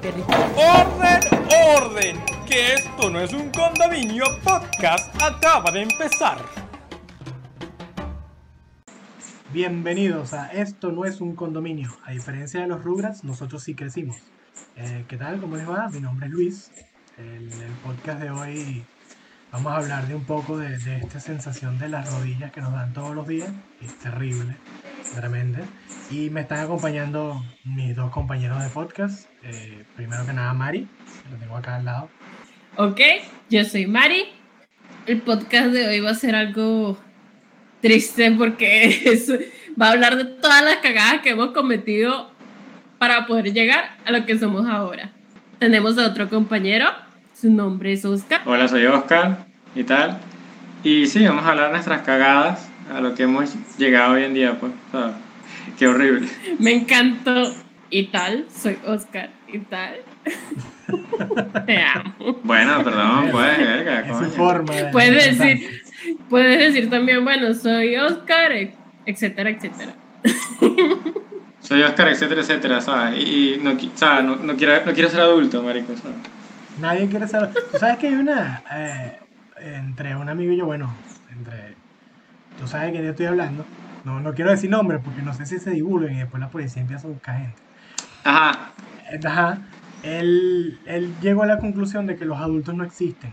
perrito. ¡Orden, orden! Que esto no es un condominio podcast acaba de empezar. Bienvenidos a Esto no es un condominio. A diferencia de los Rugrats, nosotros sí crecimos. Eh, ¿Qué tal? ¿Cómo les va? Mi nombre es Luis. El, el podcast de hoy vamos a hablar de un poco de, de esta sensación de las rodillas que nos dan todos los días. Es terrible, tremenda. Y me están acompañando mis dos compañeros de podcast. Eh, primero que nada, Mari, que lo tengo acá al lado. Ok, yo soy Mari. El podcast de hoy va a ser algo triste porque es- va a hablar de todas las cagadas que hemos cometido para poder llegar a lo que somos ahora. Tenemos a otro compañero, su nombre es Oscar. Hola, soy Oscar y tal. Y sí, vamos a hablar de nuestras cagadas, a lo que hemos llegado hoy en día, pues. sea, qué horrible. Me encantó y tal, soy Oscar y tal. Te amo. Bueno, perdón, pues, verga, Es su forma de- Puedes decir, puedes decir también, bueno, soy Oscar, e- etcétera, etcétera. Soy Oscar, etcétera, etcétera, ¿sabes? Y, y no, ¿sabes? No, no quiero, no quiero ser adulto, marico, ¿sabes? Nadie quiere saber. Tú sabes que hay una. eh, entre un amigo y yo, bueno, entre. Tú sabes de quién yo estoy hablando. No, no quiero decir nombres porque no sé si se divulgan y después la policía empieza a buscar gente. Ajá, Eh, Ajá. Él, él llegó a la conclusión de que los adultos no existen.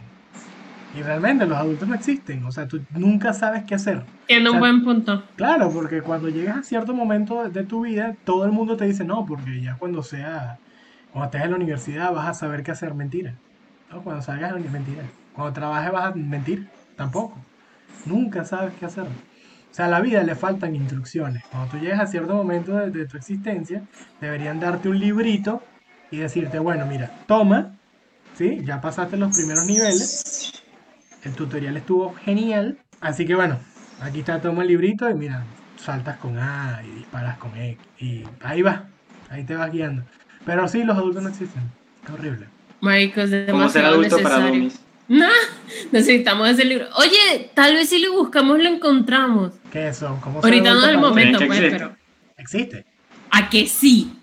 Y realmente los adultos no existen. O sea, tú nunca sabes qué hacer. Tiene O sea, un buen punto. Claro, porque cuando llegas a cierto momento de, tu vida, todo el mundo te dice no, porque ya cuando sea, cuando estés en la universidad vas a saber qué hacer, mentira. No, cuando salgas de la mentira. Cuando trabajes vas a mentir, tampoco. Nunca sabes qué hacer. O sea, a la vida le faltan instrucciones. Cuando tú llegas a cierto momento de, de tu existencia, deberían darte un librito y decirte, bueno, mira, toma, ¿sí? Ya pasaste los primeros niveles. El tutorial estuvo genial. Así que bueno, aquí está, toma el librito y mira, saltas con A y disparas con X. Y ahí va, ahí te vas guiando. Pero sí, los adultos no existen. Qué horrible. Marico, es ¿cómo ser demasiado adulto para necesario. dummies? No, necesitamos ese libro. Oye, tal vez si lo buscamos lo encontramos. ¿Qué eso? ¿Cómo Ahorita no es el momento, pues, existe. pero Existe. a que sí.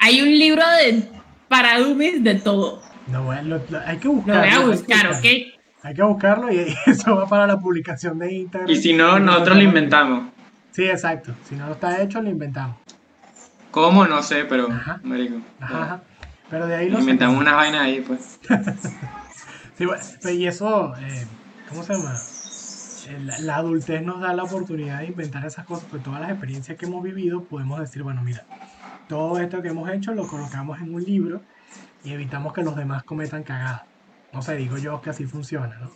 Hay un libro de para dummies de todo. No, bueno, lo- lo- hay que Lo buscarlo. voy a hay que buscar, buscarlo. ¿ok? Hay que buscarlo y eso va para la publicación de Instagram. Y si no, nosotros lo inventamos. Sí, exacto. Si no está hecho, lo inventamos. ¿Cómo? No sé, pero, Ajá. marico. Ajá, ajá. Pero de ahí lo Inventamos unas vainas ahí, pues. Sí, bueno, pero y eso, eh, ¿cómo se llama? Eh, La, la adultez nos da la oportunidad de inventar esas cosas, pues todas las experiencias que hemos vivido podemos decir, bueno, mira, todo esto que hemos hecho lo colocamos en un libro y evitamos que los demás cometan cagadas. No sé, digo yo que así funciona, ¿no?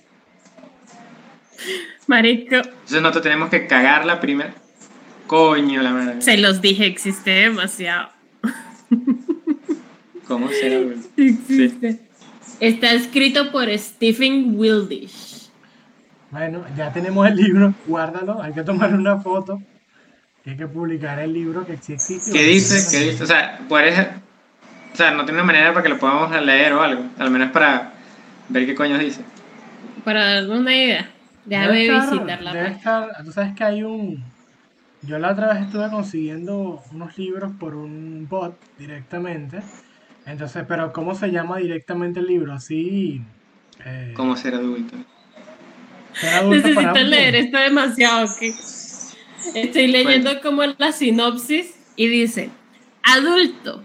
Marico, Entonces nosotros tenemos que cagarla primero. Coño, la madre. se los dije, existe demasiado. ¿Cómo ser adulto? Existe. Está escrito por Stephen Wildish. Bueno, ya tenemos el libro, guárdalo, hay que tomar una foto, hay que publicar el libro que sí existe. ¿Qué dice? ¿Qué dice? O sea, puedes, o sea, no tiene una manera para que lo podamos leer o algo. Al menos para ver qué coño dice. Para darme una idea. Déjame Debe estar- visitar la debe página. estar- tú sabes que hay un. Yo la otra vez estuve consiguiendo unos libros por un bot directamente. Entonces, pero ¿cómo se llama directamente el libro? Así. Eh, ¿Cómo ser adulto? Necesito leer esto demasiado. Estoy leyendo como la sinopsis y dice, adulto,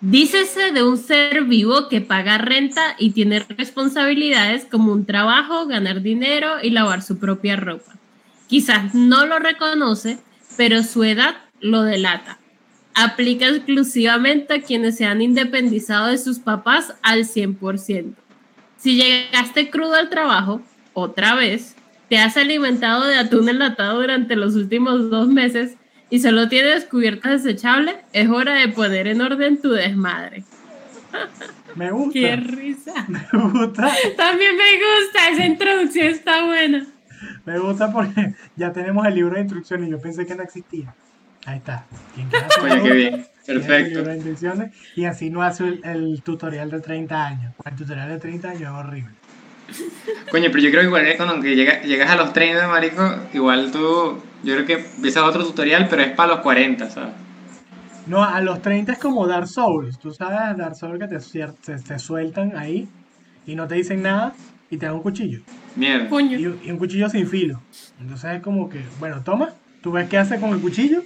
dícese de un ser vivo que paga renta y tiene responsabilidades como un trabajo, ganar dinero y lavar su propia ropa. Quizás no lo reconoce, pero su edad lo delata. Aplica exclusivamente a quienes se han independizado de sus papás al 100%. Si llegaste crudo al trabajo, otra vez, te has alimentado de atún enlatado durante los últimos dos meses y solo tienes cubiertas desechables, es hora de poner en orden tu desmadre. Me gusta. ¡Qué risa! Me gusta. También me gusta, esa introducción está buena. Me gusta porque ya tenemos el libro de instrucciones. Yo pensé que no existía. Ahí está. Oye, qué bien. el Perfecto. libro de instrucciones y así no hace el, el tutorial de 30 años. El tutorial de 30 años es horrible. Coño, pero yo creo que igual es cuando que llega- llegas a los 30, marico, igual tú, yo creo que empiezas otro tutorial, pero es para los 40, ¿sabes? No, a los 30 es como Dark Souls. Tú sabes Dark Souls que te, te, te sueltan ahí y no te dicen nada y te dan un cuchillo. Mierda. Coño. Y, un- y un cuchillo sin filo. Entonces es como que, bueno, toma, tú ves qué hace con el cuchillo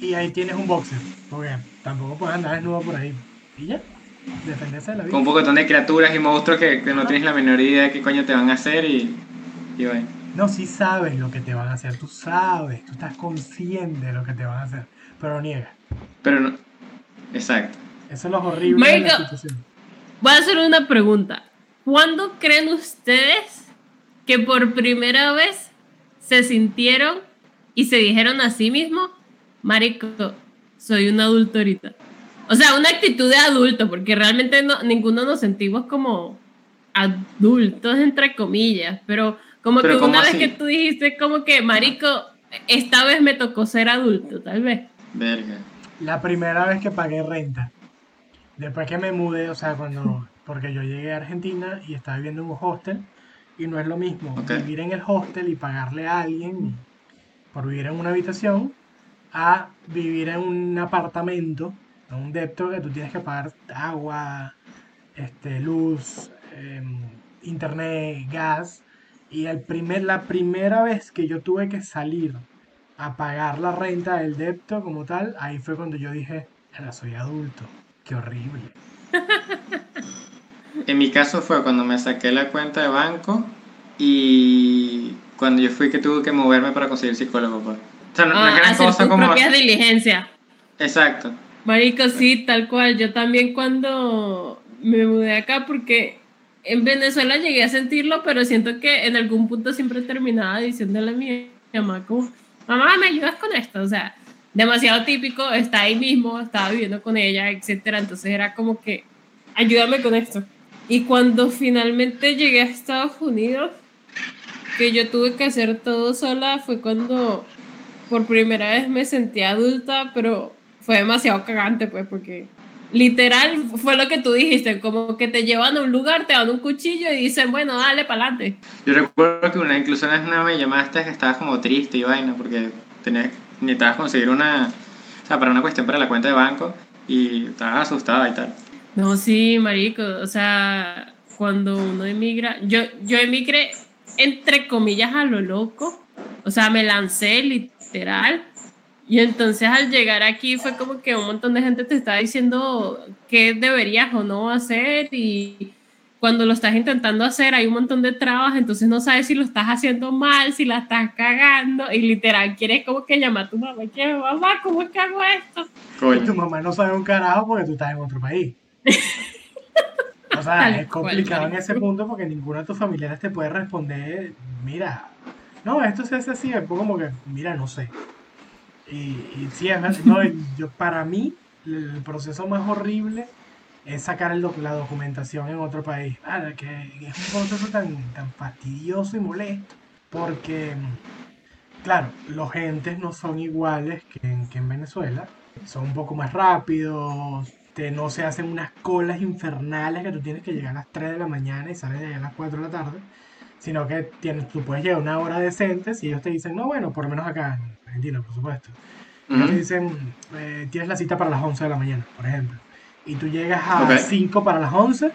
y ahí tienes un boxer. Porque tampoco puedes andar desnudo por ahí. Y ya, defenderse de la vida. Con un pocotón de criaturas y monstruos que, que no tienes la menor idea de qué coño te van a hacer y. Y bueno. No, sí sabes lo que te van a hacer, tú sabes, tú estás consciente de lo que te van a hacer, pero lo niegas. Pero no. Exacto. Eso es lo horrible de la Marico. situación. Voy a hacer una pregunta. ¿Cuándo creen ustedes que por primera vez se sintieron y se dijeron a sí mismos, Marico, soy un adulto ahorita? O sea, una actitud de adulto, porque realmente no, ninguno nos sentimos como adultos, entre comillas, pero como Pero que ¿cómo una vez así? que tú dijiste como que, Marico, esta vez me tocó ser adulto, tal vez. Verga. La primera vez que pagué renta, después que me mudé, o sea, cuando, porque yo llegué a Argentina y estaba viviendo en un hostel, y no es lo mismo vivir en el hostel y pagarle a alguien por vivir en una habitación, a vivir en un apartamento, un depto que tú tienes que pagar agua, este, luz, em, internet, gas. Y el primer, la primera vez que yo tuve que salir a pagar la renta del depto como tal, ahí fue cuando yo dije, ahora soy adulto, qué horrible. En mi caso fue cuando me saqué la cuenta de banco y cuando yo fui que tuve que moverme para conseguir psicólogo. Pues. O sea, no, no Ah, es gran hacer cosa como. propias diligencias. Exacto. Marico, sí, tal cual. Yo también cuando me mudé acá, porque en Venezuela llegué a sentirlo, pero siento que en algún punto siempre terminaba diciéndole a mi mamá como, mamá, ¿me ayudas con esto? O sea, demasiado típico, está ahí mismo, estaba viviendo con ella, etcétera. Entonces era como que, ayúdame con esto. Y cuando finalmente llegué a Estados Unidos, que yo tuve que hacer todo sola, fue cuando por primera vez me sentí adulta, pero fue demasiado cagante, pues, porque literal fue lo que tú dijiste, como que te llevan a un lugar, te dan un cuchillo y dicen, bueno, dale para adelante. Yo recuerdo que una, incluso vez una me llamaste que estabas como triste y vaina porque tenías, necesitabas conseguir una, o sea, para una cuestión para la cuenta de banco y estabas asustada y tal. No, sí, marico, o sea, cuando uno emigra, yo, yo emigré entre comillas a lo loco, o sea, me lancé literal. Y entonces al llegar aquí fue como que un montón de gente te está diciendo qué deberías o no hacer y cuando lo estás intentando hacer hay un montón de trabas, entonces no sabes si lo estás haciendo mal, si la estás cagando y literal quieres como que llamar a tu mamá, que mamá, ¿cómo es que hago esto? Y tu Coño. mamá no sabe un carajo porque tú estás en otro país. O sea, Tal es cual, complicado en ese punto porque ninguno de tus familiares te puede responder, mira, no, esto se hace así, después como que, mira, no sé. Y, y sí, es verdad, no, yo, para mí, el proceso más horrible es sacar la documentación en otro país. Ah, que es un proceso tan, tan fastidioso y molesto porque, claro, los gentes no son iguales que en, Venezuela. Son un poco más rápidos, te, no se hacen unas colas infernales que tú tienes que llegar a las 3 de la mañana y sales de allá a las 4 de la tarde, sino que tienes, tú puedes llegar una hora decente si ellos te dicen, no, bueno, por lo menos acá Argentina, por supuesto. Ellos te dicen, eh, tienes la cita para las 11 de la mañana, por ejemplo, y tú llegas a Ok. 5 para las 11,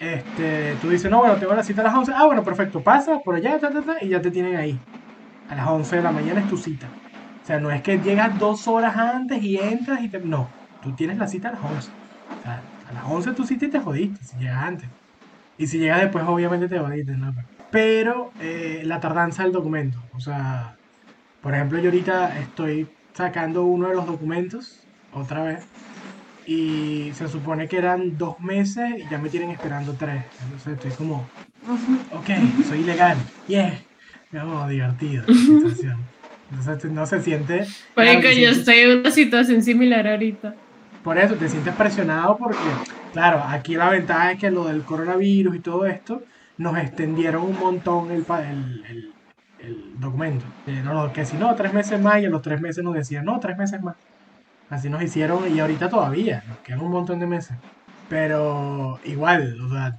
este, tú dices, no, bueno, tengo la cita a las 11, ah, bueno, perfecto, pasa por allá, ta, ta, ta, y ya te tienen ahí. A las 11 de la mañana es tu cita. O sea, no es que llegas dos horas antes y entras y te... No, tú tienes la cita a las 11. O sea, a las 11 tu cita y te jodiste si llegas antes. Y si llegas después, obviamente te jodiste, ¿no? Pero eh, la tardanza del documento. O sea, por ejemplo, yo ahorita estoy sacando uno de los documentos, otra vez, y se supone que eran dos meses y ya me tienen esperando tres. Entonces estoy como, ok, soy ilegal, yeah. Como divertido la situación. Entonces no se siente... Claro, te yo estoy en una situación similar ahorita. por eso te sientes presionado porque, claro, aquí la ventaja es que lo del coronavirus y todo esto nos extendieron un montón el, pa- el, el- el documento. Eh, no, no, que si no, tres meses más y a los tres meses nos decían, no, tres meses más. Así nos hicieron y ahorita todavía, nos quedan un montón de meses. Pero igual, o sea,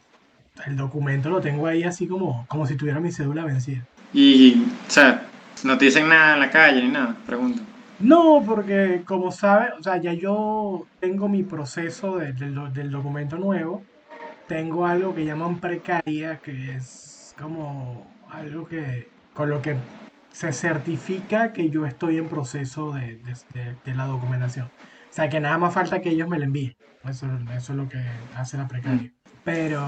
el documento lo tengo ahí así como, como si tuviera mi cédula vencida. Y, o sea, no te dicen nada en la calle ni nada, pregunto. No, porque como sabes, o sea, ya yo tengo mi proceso de- del documento nuevo. Tengo algo que llaman precaria, que es como algo que con lo que se certifica que yo estoy en proceso de, de- de- de la documentación. O sea, que nada más falta que ellos me la envíen. Eso, eso es lo que hace la precaria. Pero,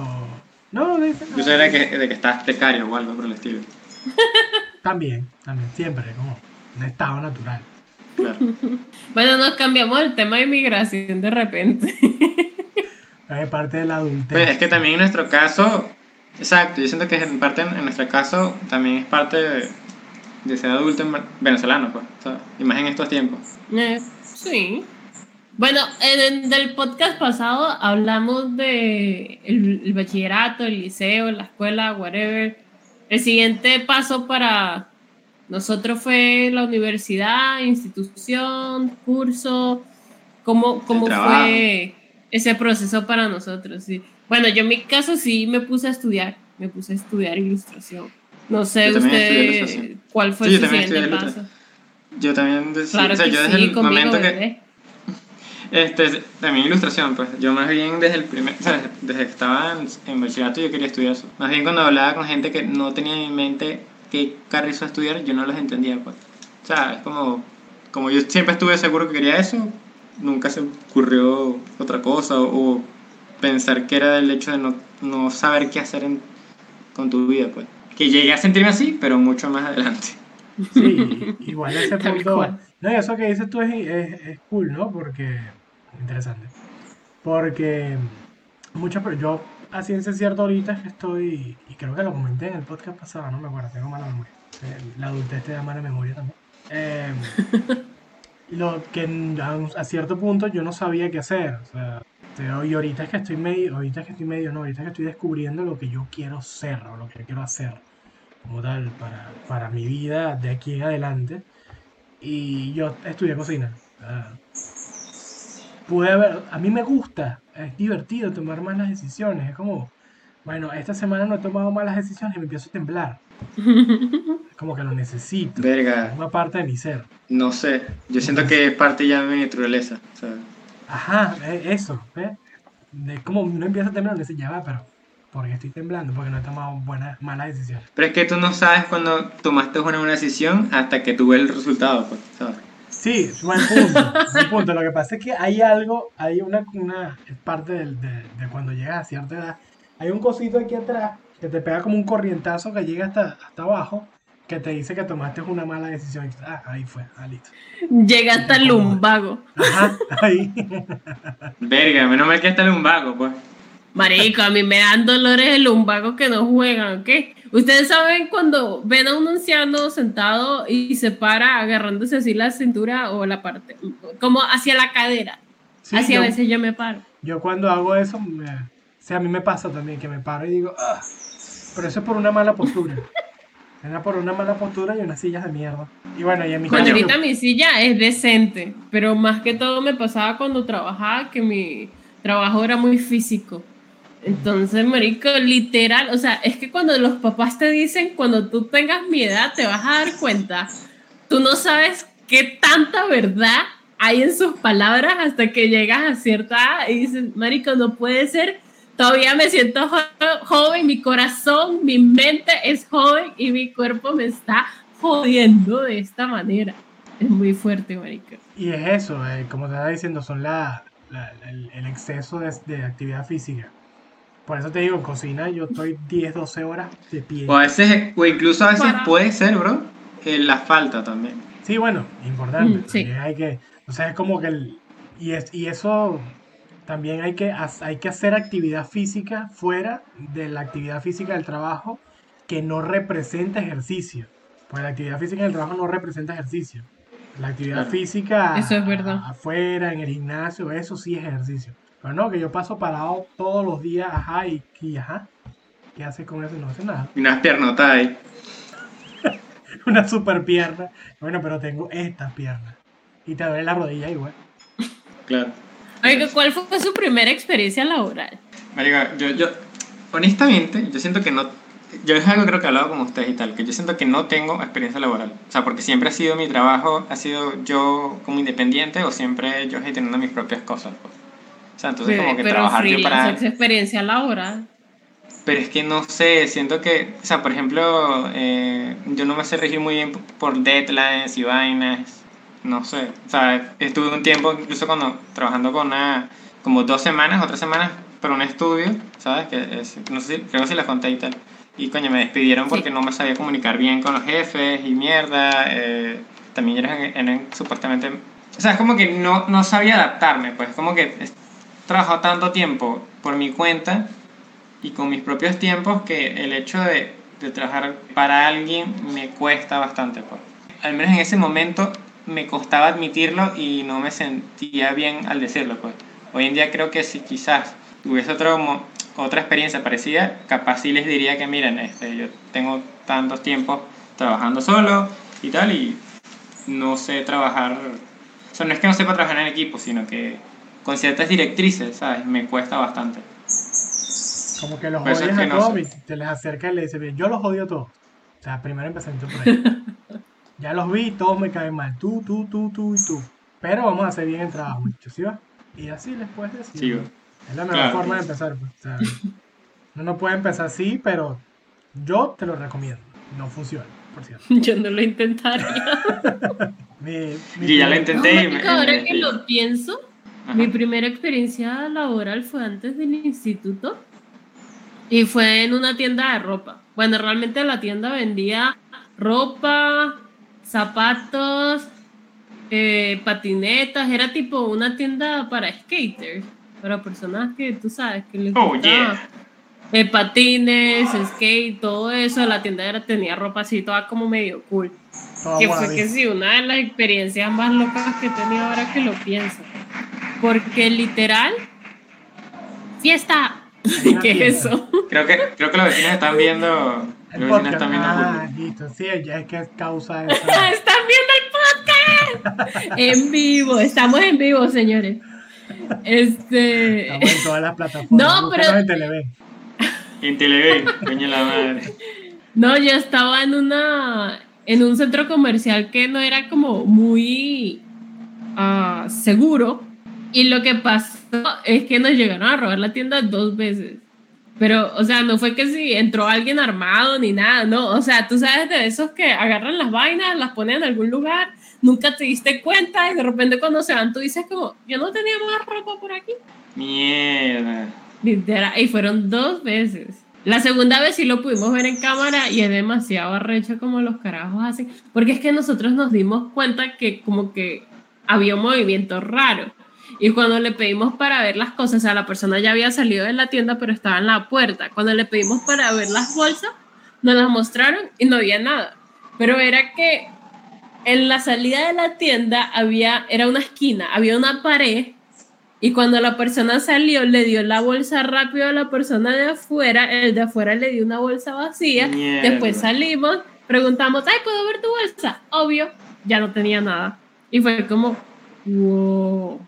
no, de, Yo sé de que, de que estás precario o algo por el estilo. también, también, siempre, como un estado natural. Claro. Bueno, nos cambiamos el tema de inmigración de repente. Es parte de la adultez. Pues es que también en nuestro caso, exacto, yo siento que en parte en, nuestro caso también es parte de, de ser adulto en- venezolano, pues, o sea, y más en estos tiempos. Eh, sí. Bueno, en el podcast pasado hablamos de el, el bachillerato, el liceo, la escuela, whatever. El siguiente paso para nosotros fue la universidad, institución, curso. ¿Cómo, cómo fue ese proceso para nosotros? Sí. Bueno, yo en mi caso sí me puse a estudiar, me puse a estudiar ilustración. No sé usted cuál fue Sí, también siguiente paso. Yo también, Claro o sea, que yo desde sí, el momento que. Este, también ilustración, pues. Yo más bien desde el primer, o sea, desde que estaba en, en bachillerato yo quería estudiar eso. Más bien cuando hablaba con gente que no tenía en mente qué carrizo estudiar, yo no los entendía, pues. O sea, es como, como yo siempre estuve seguro que quería eso, nunca se ocurrió otra cosa o, o pensar que era el hecho de no, no saber qué hacer en- con tu vida, pues. Que llegué a sentirme así, pero mucho más adelante. Sí, igual ese punto. No, y eso que dices tú es, es, es cool, ¿no? Porque. Interesante. Porque. Muchas pero yo, a ciencia cierta, ahorita es que estoy. Y creo que lo comenté en el podcast pasado, no me acuerdo, tengo mala memoria. La adultez te da mala memoria también. Eh, lo que a, un- a cierto punto yo no sabía qué hacer. O sea, pero- y ahorita es que estoy medio. Ahorita es que estoy medio, no, ahorita es que estoy descubriendo lo que yo quiero ser o lo que quiero hacer como tal para, para mi vida de aquí en adelante. Y yo estudié cocina. Ah, pude haber, a mí me gusta, es divertido tomar malas decisiones. Es como, bueno, esta semana no he tomado malas decisiones y me empiezo a temblar. Es como que lo necesito. Es Verga, una parte de mi ser. no sé. Yo siento que es parte ya de mi naturaleza. O sea, Ajá, eso, ¿ves? De como uno empieza a temblar, dice, ya va, pero porque estoy temblando, porque no he tomado buenas, malas decisiones. Pero es que tú no sabes cuando tomaste una buena decisión hasta que tú ves el resultado, pues, ¿sabes? Sí, buen punto, buen punto. Lo que pasa es que hay algo, hay una, una parte del- de, de cuando llegas a cierta edad. Hay un cosito aquí atrás que te pega como un corrientazo que llega hasta, hasta abajo, que te dice que tomaste una mala decisión. Ah, ahí fue, ah, listo. Llega hasta el lumbago. Ajá, ahí. Verga, menos mal que está el lumbago, pues. Marico, a mí me dan dolores el lumbago que no juegan, ¿ok? Ustedes saben cuando ven a un anciano sentado y se para agarrándose así la cintura o la parte, como hacia la cadera. Sí, así yo, a veces yo me paro. yo cuando hago eso, me, o sea, a mí me pasa también que me paro y digo, ah, pero eso es por una mala postura. Era por una mala postura y unas sillas de mierda. Y bueno, y en mi Bueno, caso- ahorita mi silla es decente, pero más que todo me pasaba cuando trabajaba que mi trabajo era muy físico. Entonces, marico, literal, o sea, es que cuando los papás te dicen, cuando tú tengas mi edad, te vas a dar cuenta, tú no sabes qué tanta verdad hay en sus palabras hasta que llegas a cierta edad y dices, marico, no puede ser, todavía me siento jo- joven, mi corazón, mi mente es joven y mi cuerpo me está jodiendo de esta manera. Es muy fuerte, marico. Y es eso, eh, como te estaba diciendo, son la, la- el, el exceso de, de actividad física. Por eso te digo, en cocina yo estoy 10, 12 horas de pie. O a veces, o incluso a veces Para. puede ser, bro, eh, la falta también. Sí, bueno, importante. Mm, sí. Hay que, o sea, es como que el, y, es, y eso también hay que, ha- hay que hacer actividad física fuera de la actividad física del trabajo que no representa ejercicio. Pues la actividad física del trabajo no representa ejercicio. La actividad Claro. física Eso es verdad. afuera, en el gimnasio, eso sí es ejercicio. Pero no, que yo paso parado todos los días, ajá, y, y ajá. ¿Qué haces con eso? No hace nada. Unas piernotas ahí. Una super pierna. Bueno, pero tengo estas piernas. Y te duele la rodilla igual. Claro. Oiga, ¿cuál fue su primera experiencia laboral? Marica, yo, yo, honestamente, yo siento que no, yo es algo creo que he hablado con ustedes y tal, que yo siento que no tengo experiencia laboral. O sea, porque siempre ha sido mi trabajo, ha sido yo como independiente o siempre yo gestionando mis propias cosas. Pues. O sea, entonces como que pero trabajar yo para... es experiencia laboral. Pero es que no sé, siento que, o sea, por ejemplo, eh, yo no me sé regir muy bien por deadlines y vainas, no sé. O sea, estuve un tiempo incluso cuando trabajando con una, como dos semanas o tres semanas para un estudio, ¿sabes? Que es, no sé si, creo que sí la conté y tal. Y coño, me despidieron porque Sí. no me sabía comunicar bien con los jefes y mierda. eh, también eran, eran supuestamente... O sea, es como que no, no sabía adaptarme, pues como que he trabajado tanto tiempo por mi cuenta y con mis propios tiempos que el hecho de, de trabajar para alguien me cuesta bastante. Pues. Al menos en ese momento me costaba admitirlo y no me sentía bien al decirlo. Pues. Hoy en día creo que si quizás tuviese otro, otra experiencia parecida, capaz sí les diría que miren, este, yo tengo tantos tiempos trabajando solo y tal y no sé trabajar, o sea, no es que no sepa trabajar en equipo, sino que con ciertas directrices, ¿sabes? Me cuesta bastante. Como que los odias a no todos sé. te les acercas y le dices, "Bien, yo los odio a todos. O sea, primero empezando por ahí. ya los vi, todos me caen mal. Tú, tú, tú, tú y tú. Pero vamos a hacer bien el trabajo, muchachos, ¿sí va? Y así les puedes decir. Sí, va. Es la mejor Claro. forma de empezar. Pues. O sea, uno no puede empezar así, pero yo te lo recomiendo. No funciona, por cierto. Yo no lo intentaría. Mi, ya lo intenté ahora me- que lo pienso, Ajá. mi primera experiencia laboral fue antes del instituto y fue en una tienda de ropa. Bueno, realmente la tienda vendía ropa, zapatos, eh, patinetas, era tipo una tienda para skaters, para personas que tú sabes que les Oh, gusta yeah. eh, patines, skate, todo eso. La tienda era, tenía ropa así toda como medio cool. Que fue que sí, una de las experiencias más locas que he tenido ahora que lo pienso. Porque literal, fiesta. ¿Qué es eso? Creo que, creo que los vecinos están viendo. El podcast. viendo Ah, listo. Sí, ya es que es causa de esa. Están viendo el podcast. En vivo, estamos en vivo, señores. Este. Estamos en todas las plataformas. No, pero- en Televen. En Televen, coño la madre. No, yo estaba en una en un centro comercial que no era como muy ah, seguro y lo que pasó es que nos llegaron a robar la tienda dos veces. Pero, o sea, no fue que si entró alguien armado ni nada, no. O sea, tú sabes de esos que agarran las vainas, las ponen en algún lugar, nunca te diste cuenta y de repente cuando se van tú dices como, yo no tenía más ropa por aquí. Mierda. Literal, y fueron dos veces. La segunda vez sí lo pudimos ver en cámara y es demasiado arrecho como los carajos hacen. Porque es que nosotros nos dimos cuenta que como que había un movimiento raro. Y cuando le pedimos para ver las cosas, o sea, la persona ya había salido de la tienda, pero estaba en la puerta. Cuando le pedimos para ver las bolsas, nos las mostraron y no había nada. Pero era que en la salida de la tienda había, era una esquina, había una pared y cuando la persona salió, le dio la bolsa rápido a la persona de afuera, el de afuera le dio una bolsa vacía, Mierda. después salimos, preguntamos, ay, ¿puedo ver tu bolsa? Obvio, ya no tenía nada. Y fue como, wow,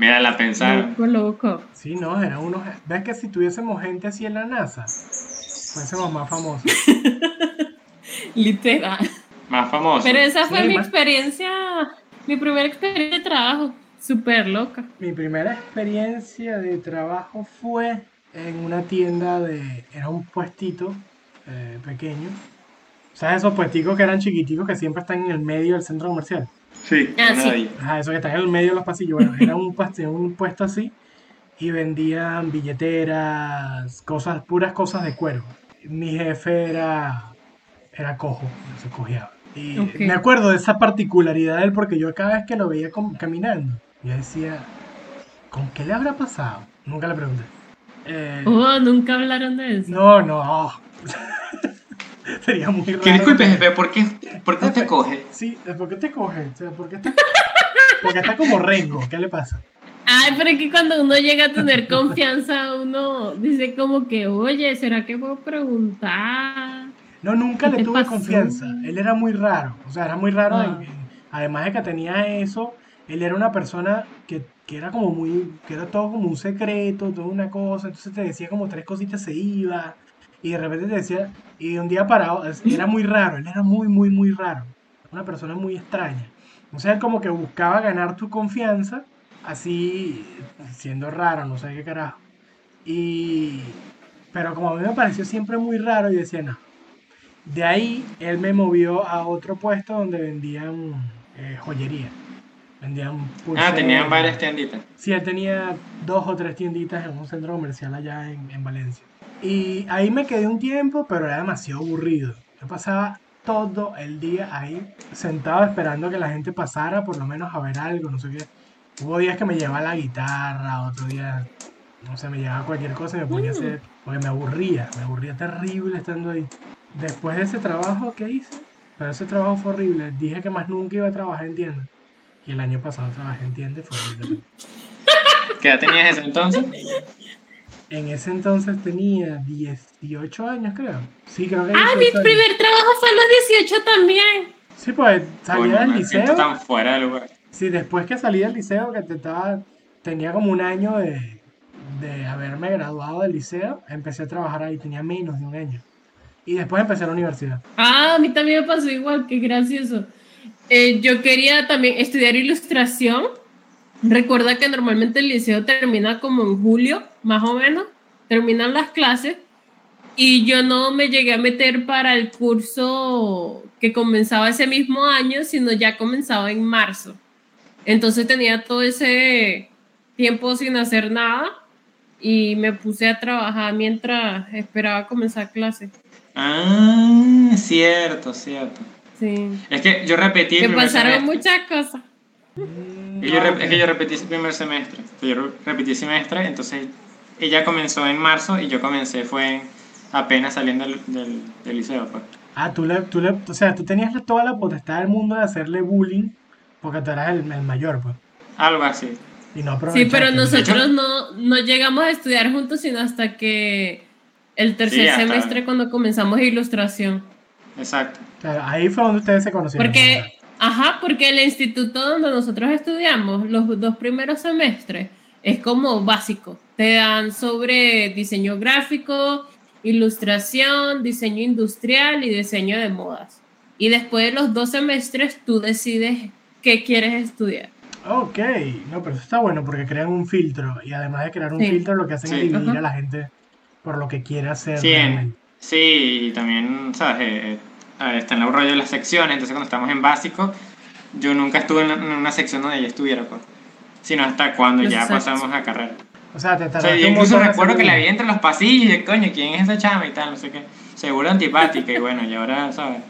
Mira, la pensaron. loco, loco. Sí, no, eran unos. ¿Ves que si tuviésemos gente así en la NASA, fuésemos más famosos? Literal. Más famoso. Pero esa fue Sí, mi más- experiencia, mi primera experiencia de trabajo, súper loca. Mi primera experiencia de trabajo fue en una tienda de. Era un puestito eh, pequeño. ¿Sabes esos puesticos que eran chiquiticos que siempre están en el medio del centro comercial? Sí, Ah, sí. Ajá, eso que están en el medio de los pasillos. Bueno, era un, puesto, un puesto así y vendían billeteras, cosas, puras cosas de cuero. Mi jefe era, era cojo, se cojeaba. Y me acuerdo de esa particularidad de él porque yo cada vez que lo veía caminando, yo decía, ¿con qué le habrá pasado? Nunca le pregunté. Eh, Oh, nunca hablaron de eso. no, no. Sería muy raro. Que disculpe, jefe, ¿por qué, por qué usted coge? Sí, ¿por qué te coge? O sea, ¿por qué está, porque está como rengo. ¿Qué le pasa? Ay, pero es que cuando uno llega a tener confianza, uno dice como que, oye, ¿será que puedo preguntar? No, nunca ¿Qué le te tuve pasó? confianza. Él era muy raro. O sea, era muy raro. Ah. en- en- además de que tenía eso, él era una persona que, que era como muy. que era todo como un secreto, toda una cosa. Entonces te decía como tres cositas, se iba. Y de repente te decía, y de un día parado, era muy raro, él era muy, muy, muy raro. Una persona muy extraña. O sea, él como que buscaba ganar tu confianza, así siendo raro, no sé qué carajo. Y. Pero como a mí me pareció siempre muy raro, yo decía, no. De ahí él me movió a otro puesto donde vendían eh, joyería. Vendían Ah, pulseras. tenían varias tienditas. Sí, él tenía dos o tres tienditas en un centro comercial allá en, en Valencia. Y ahí me quedé un tiempo, pero era demasiado aburrido. Yo pasaba todo el día ahí, sentado esperando que la gente pasara, por lo menos a ver algo, no sé qué. Hubo días que me llevaba la guitarra, otro día, no sé, me llevaba cualquier cosa y me ponía a hacer, porque me aburría, me aburría terrible estando ahí. Después de ese trabajo, ¿qué hice? Pero ese trabajo fue horrible. Dije que más nunca iba a trabajar en tienda. Y el año pasado trabajé en tienda y fue horrible. ¿Qué edad tenías ese entonces? En ese entonces tenía 18 años, creo. Sí, creo que Ah, mi 18 años. primer trabajo fue a los 18 también. Sí, pues salí del me liceo. tan fuera lugar. Sí, después que salí del liceo, que te estaba, tenía como un año de, de haberme graduado del liceo, empecé a trabajar ahí, tenía menos de un año. Y después empecé la universidad. Ah, a mí también me pasó igual, qué gracioso. Eh, yo quería también estudiar ilustración. Recuerda que normalmente el liceo termina como en julio, más o menos. Terminan las clases. Y yo no me llegué a meter para el curso que comenzaba ese mismo año, sino ya comenzaba en marzo. Entonces tenía todo ese tiempo sin hacer nada y me puse a trabajar mientras esperaba comenzar clases. Ah, cierto, cierto. Sí. Es que yo repetí Me pasaron semestre. muchas cosas. Mm, Y yo ah, re- ok. Es que yo repetí ese primer semestre. Yo re- repetí semestre, entonces ella comenzó en marzo y yo comencé fue apenas saliendo del, del, del liceo. Pues. Ah, tú le, tú le, o sea, tú tenías toda la potestad del mundo de hacerle bullying porque tú eras el, el mayor, pues. Algo así. Y no Sí, pero nosotros no, no llegamos a estudiar juntos, sino hasta que el tercer Sí, semestre cuando comenzamos ilustración. Exacto. Claro, ahí fue donde ustedes se conocieron. Porque, ajá, porque el instituto donde nosotros estudiamos, los dos primeros semestres, es como básico. Te dan sobre diseño gráfico, ilustración, diseño industrial y diseño de modas. Y después de los dos semestres tú decides qué quieres estudiar. Ok, no, pero eso está bueno porque crean un filtro y además de crear un Sí. filtro lo que hacen es dividir Ajá. a la gente por lo que quiere hacer. Sí, en- realmente. sí, y también, ¿sabes? Está en el rollo de las secciones, entonces cuando estamos en básico, yo nunca estuve en una sección donde ella estuviera, pues. Sino hasta cuando ya Exacto. pasamos a carrera. O sea, te O sea, yo un incluso recuerdo que la vi entre los pasillos y coño, ¿quién es esa chama y tal? No sé qué. Seguro antipática y bueno, y ahora, ¿sabes?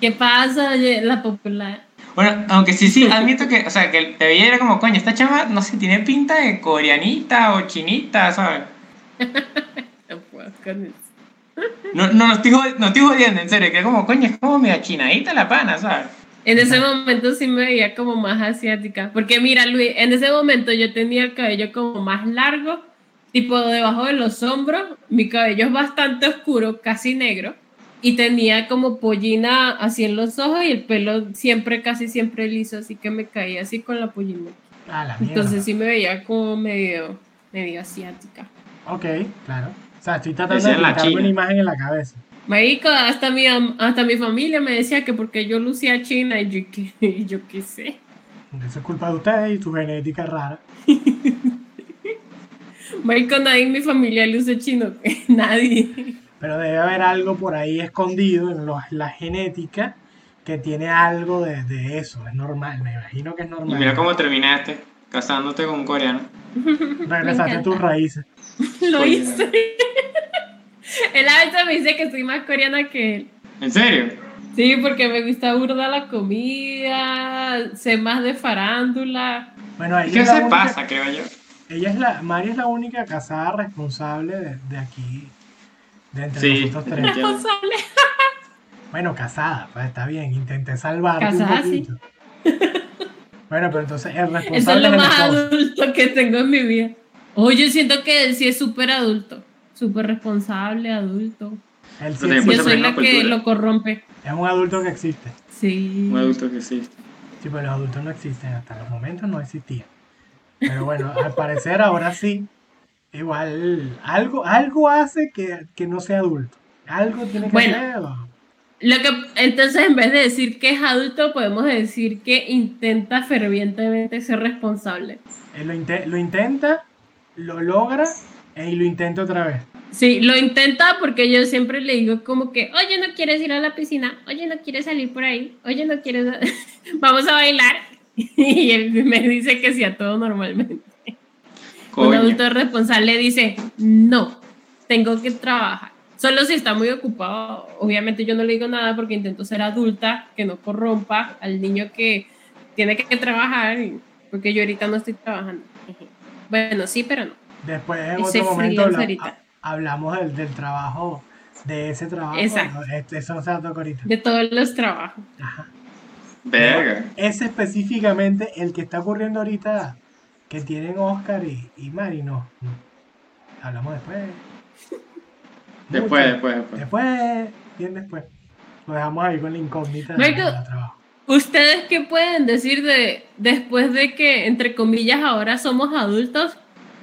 ¿Qué pasa? Oye, La popular. Bueno, aunque sí, sí, admito que, o sea, que te veía y era como, coño, esta chama, no sé, tiene pinta de coreanita o chinita, ¿sabes? No puedo con eso. No, no, no, estoy, no estoy jodiendo, en serio, que es como, coño, es como media chinadita la pana, ¿sabes? En ese momento sí me veía como más asiática. Porque mira, Luis, en ese momento yo tenía el cabello como más largo, tipo debajo de los hombros. Mi cabello es bastante oscuro, casi negro. Y tenía como pollina así en los ojos y el pelo siempre, casi siempre liso, así que me caía así con la pollina. Ah, la. Entonces sí me veía como medio, medio asiática. Ok, claro. O sea, estoy tratando de china. una imagen en la cabeza. Marico, hasta mi, am- hasta mi familia me decía que porque yo lucía china y yo, qué- y yo qué sé. Eso es culpa de ustedes y tu genética rara. Marico, nadie en mi familia luce chino, nadie. Pero debe haber algo por ahí escondido en los- la genética que tiene algo de, de eso. Es normal, me imagino que es Y normal. mira cómo terminaste casándote con un coreano. Regresaste a tus raíces. Lo hice. Él a veces me dice que soy más coreana que él. ¿En serio? Sí, porque me gusta burda la comida, sé más de farándula. Bueno, ella es, la se única, pasa, creo yo. ella es la, Mari es la única casada responsable de, de aquí, de entre Sí. nosotros tres. Responsable. Bueno, casada, pues está bien, intenté salvarte Casada, un poquito. Bueno, pero entonces el Eso es responsable lo es el más adulto que tengo en mi vida. Oh, yo siento que él sí es súper adulto, súper responsable, adulto. Él sí existe, Yo soy la que lo corrompe. es un adulto que existe. Sí. Un adulto que sí. Sí, pero los adultos no existen, hasta los momentos no existían. Pero bueno, al parecer ahora sí. Igual, algo, algo hace que, que no sea adulto. Algo tiene que Bueno. hacer. Lo que, entonces, en vez de decir que es adulto, podemos decir que intenta fervientemente ser responsable. Él lo, inte- lo intenta, lo logra e- y lo intenta otra vez. Sí, lo intenta porque yo siempre le digo como que, oye, no quieres ir a la piscina, oye, no quieres salir por ahí, oye, no quieres, vamos a bailar. Y él me dice que sí a todo normalmente. Un adulto responsable dice, no, tengo que trabajar. Solo si está muy ocupado, obviamente yo no le digo nada porque intento ser adulta, que no corrompa al niño que tiene que trabajar, porque yo ahorita no estoy trabajando. Bueno, sí, pero no. Después en Ese otro momento hablamos del, del trabajo, de ese trabajo. Exacto. ¿no? Este- Eso no se toca ahorita. De todos los trabajos. Ajá. Verga. Ese específicamente, el que está ocurriendo ahorita, que tienen Oscar y, y Mari, no. no. Hablamos después. Después, después, después. Después, bien después. Lo dejamos ahí con la incógnita del trabajo. ¿Ustedes qué pueden decir de después de que, entre comillas, ahora somos adultos?